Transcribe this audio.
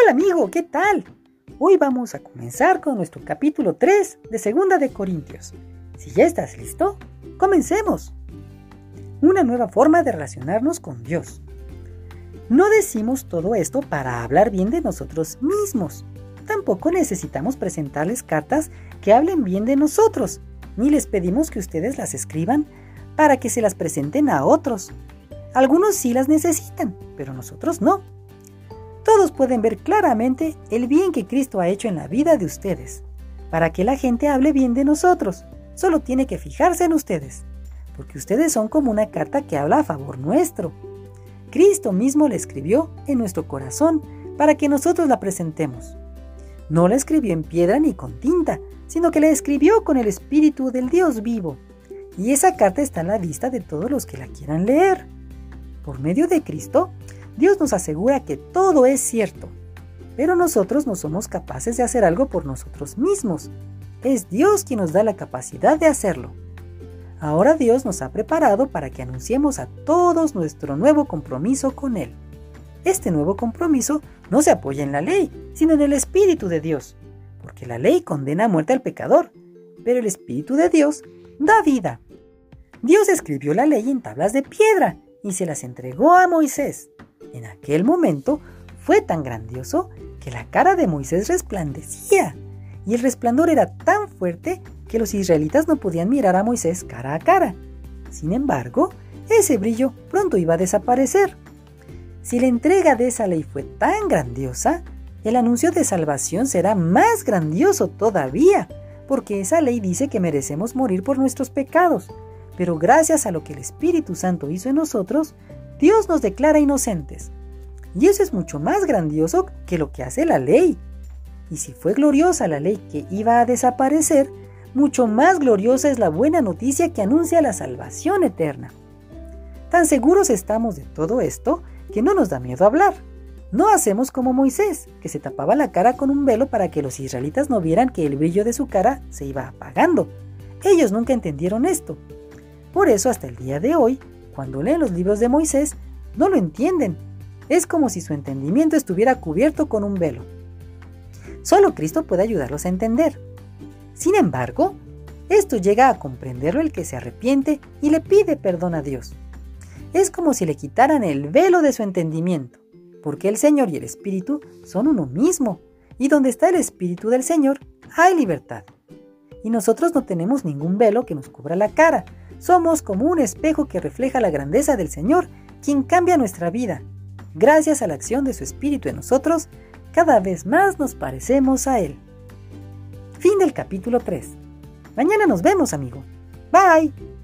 Hola amigo, ¿qué tal? Hoy vamos a comenzar con nuestro capítulo 3 de Segunda de Corintios. Si ya estás listo, comencemos. Una nueva forma de relacionarnos con Dios. No decimos todo esto para hablar bien de nosotros mismos. Tampoco necesitamos presentarles cartas que hablen bien de nosotros, ni les pedimos que ustedes las escriban para que se las presenten a otros. Algunos sí las necesitan, pero nosotros no. Todos pueden ver claramente el bien que Cristo ha hecho en la vida de ustedes. Para que la gente hable bien de nosotros, solo tiene que fijarse en ustedes, porque ustedes son como una carta que habla a favor nuestro. Cristo mismo la escribió en nuestro corazón para que nosotros la presentemos. No la escribió en piedra ni con tinta, sino que la escribió con el Espíritu del Dios vivo. Y esa carta está a la vista de todos los que la quieran leer. Por medio de Cristo, Dios nos asegura que todo es cierto, pero nosotros no somos capaces de hacer algo por nosotros mismos. Es Dios quien nos da la capacidad de hacerlo. Ahora Dios nos ha preparado para que anunciemos a todos nuestro nuevo compromiso con Él. Este nuevo compromiso no se apoya en la ley, sino en el Espíritu de Dios, porque la ley condena a muerte al pecador, pero el Espíritu de Dios da vida. Dios escribió la ley en tablas de piedra y se las entregó a Moisés. En aquel momento fue tan grandioso que la cara de Moisés resplandecía, y el resplandor era tan fuerte que los israelitas no podían mirar a Moisés cara a cara. Sin embargo, ese brillo pronto iba a desaparecer. Si la entrega de esa ley fue tan grandiosa, el anuncio de salvación será más grandioso todavía, porque esa ley dice que merecemos morir por nuestros pecados, pero gracias a lo que el Espíritu Santo hizo en nosotros, Dios nos declara inocentes. Y eso es mucho más grandioso que lo que hace la ley. Y si fue gloriosa la ley que iba a desaparecer, mucho más gloriosa es la buena noticia que anuncia la salvación eterna. Tan seguros estamos de todo esto que no nos da miedo hablar. No hacemos como Moisés, que se tapaba la cara con un velo para que los israelitas no vieran que el brillo de su cara se iba apagando. Ellos nunca entendieron esto, por eso hasta el día de hoy, cuando leen los libros de Moisés, no lo entienden. Es como si su entendimiento estuviera cubierto con un velo. Solo Cristo puede ayudarlos a entender. Sin embargo, esto llega a comprenderlo el que se arrepiente y le pide perdón a Dios. Es como si le quitaran el velo de su entendimiento, porque el Señor y el Espíritu son uno mismo, y donde está el Espíritu del Señor hay libertad. Y nosotros no tenemos ningún velo que nos cubra la cara, somos como un espejo que refleja la grandeza del Señor, quien cambia nuestra vida. Gracias a la acción de su Espíritu en nosotros, cada vez más nos parecemos a Él. Fin del capítulo 3. Mañana nos vemos, amigo. Bye.